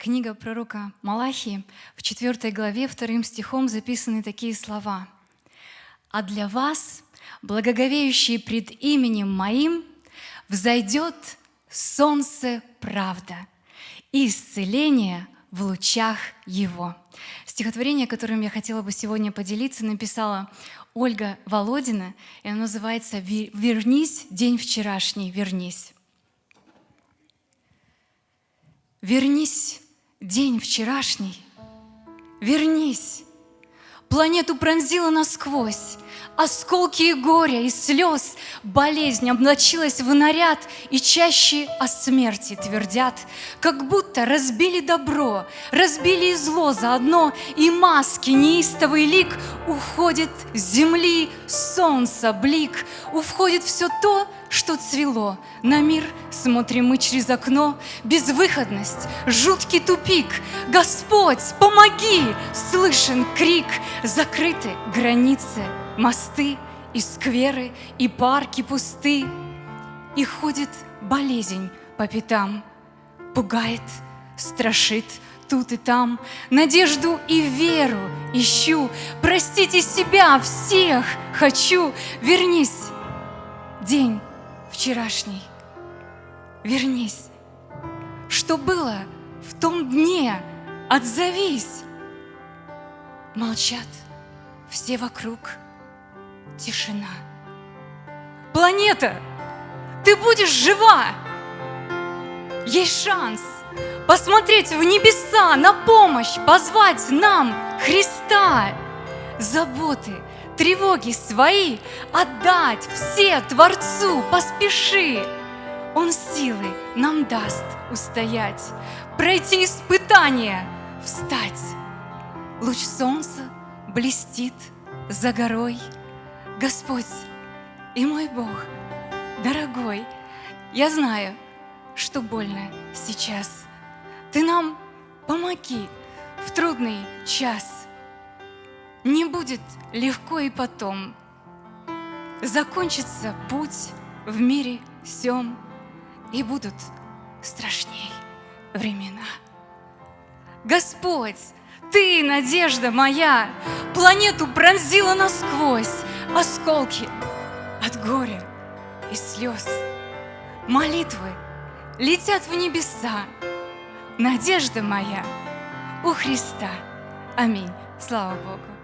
Книга пророка Малахии в 4 главе вторым стихом записаны такие слова. «А для вас, благоговеющие пред именем Моим, взойдет солнце правда и исцеление в лучах Его». Стихотворение, которым я хотела бы сегодня поделиться, написала Ольга Володина, и оно называется «Вернись, день вчерашний, вернись». Вернись, день вчерашний, вернись. Планету пронзила насквозь, Осколки и горя, и слез, Болезнь облачилась в наряд, И чаще о смерти твердят, Как будто разбили добро, Разбили и зло заодно, И маски неистовый лик Уходит с земли солнца блик, Уходит все то, что цвело. На мир смотрим мы через окно, безвыходность, жуткий тупик. Господь, помоги! Слышен крик, закрыты границы, мосты и скверы, и парки пусты. И ходит болезнь по пятам, пугает, страшит тут и там, надежду и веру ищу. Простите себя, всех хочу, вернись, день вчерашний. Вернись. Что было в том дне, отзовись. Молчат все вокруг, тишина. Планета, ты будешь жива. Есть шанс посмотреть в небеса, на помощь, позвать нам Христа. Заботы – тревоги свои отдать все Творцу, поспеши. Он силы нам даст устоять, пройти испытания, встать. Луч солнца блестит за горой. Господь и мой Бог, дорогой, я знаю, что больно сейчас. Ты нам помоги в трудный час. Не будет легко и потом. Закончится путь в мире всем, и будут страшней времена. Господь, Ты, надежда моя, планету пронзила насквозь, осколки от горя и слез. Молитвы летят в небеса, надежда моя у Христа. Аминь. Слава Богу.